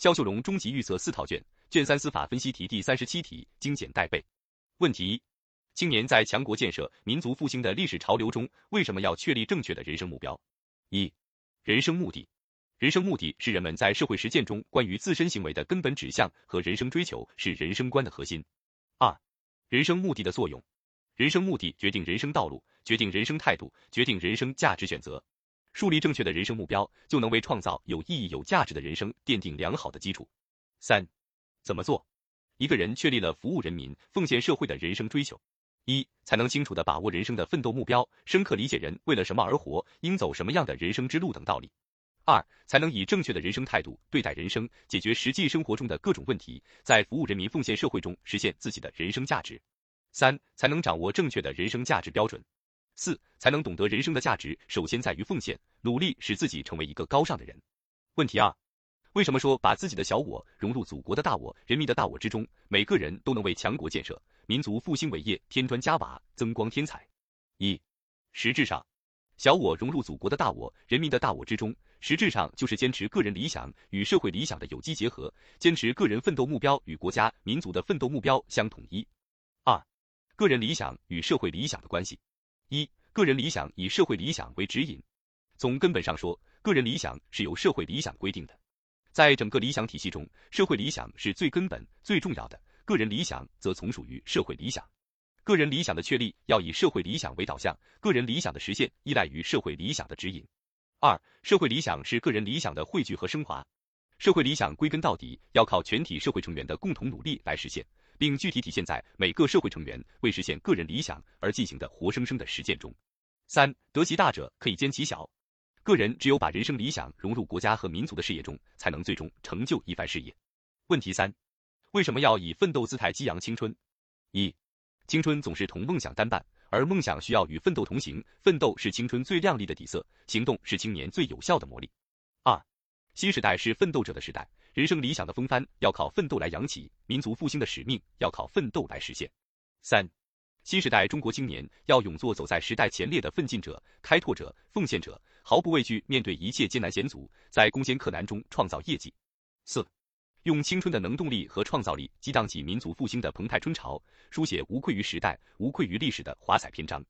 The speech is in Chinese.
肖秀荣终极预测四套卷，卷三司法分析题第三十七题精简带背。问题一：青年在强国建设、民族复兴的历史潮流中，为什么要确立正确的人生目标？一、人生目的。人生目的是人们在社会实践中关于自身行为的根本指向和人生追求，是人生观的核心。二、人生目的的作用。人生目的决定人生道路，决定人生态度，决定人生价值选择。树立正确的人生目标，就能为创造有意义、有价值的人生奠定良好的基础。三、怎么做？一个人确立了服务人民、奉献社会的人生追求，一才能清楚地把握人生的奋斗目标，深刻理解人为了什么而活，应走什么样的人生之路等道理。二才能以正确的人生态度对待人生，解决实际生活中的各种问题，在服务人民、奉献社会中实现自己的人生价值。三才能掌握正确的人生价值标准。四才能懂得人生的价值首先在于奉献，努力使自己成为一个高尚的人。问题二：为什么说把自己的小我融入祖国的大我、人民的大我之中，每个人都能为强国建设、民族复兴伟业添砖加瓦、增光添彩？一实质上。小我融入祖国的大我、人民的大我之中，实质上就是坚持个人理想与社会理想的有机结合，坚持个人奋斗目标与国家民族的奋斗目标相统一。二、个人理想与社会理想的关系。一、个人理想以社会理想为指引。从根本上说，个人理想是由社会理想规定的，在整个理想体系中，社会理想是最根本、最重要的，个人理想则从属于社会理想。个人理想的确立要以社会理想为导向，个人理想的实现依赖于社会理想的指引。二、社会理想是个人理想的汇聚和升华。社会理想归根到底要靠全体社会成员的共同努力来实现，并具体体现在每个社会成员为实现个人理想而进行的活生生的实践中。三、得其大者可以兼其小。个人只有把人生理想融入国家和民族的事业中，才能最终成就一番事业。问题三：为什么要以奋斗姿态激扬青春？一青春总是同梦想单伴，而梦想需要与奋斗同行。奋斗是青春最亮丽的底色，行动是青年最有效的磨砺。新时代是奋斗者的时代，人生理想的风帆要靠奋斗来扬起，民族复兴的使命要靠奋斗来实现。三，新时代中国青年要勇做走在时代前列的奋进者、开拓者、奉献者，毫不畏惧面对一切艰难险阻，在攻坚克难中创造业绩。四。用青春的能动力和创造力激荡起民族复兴的澎湃春潮，书写无愧于时代、无愧于历史的华彩篇章。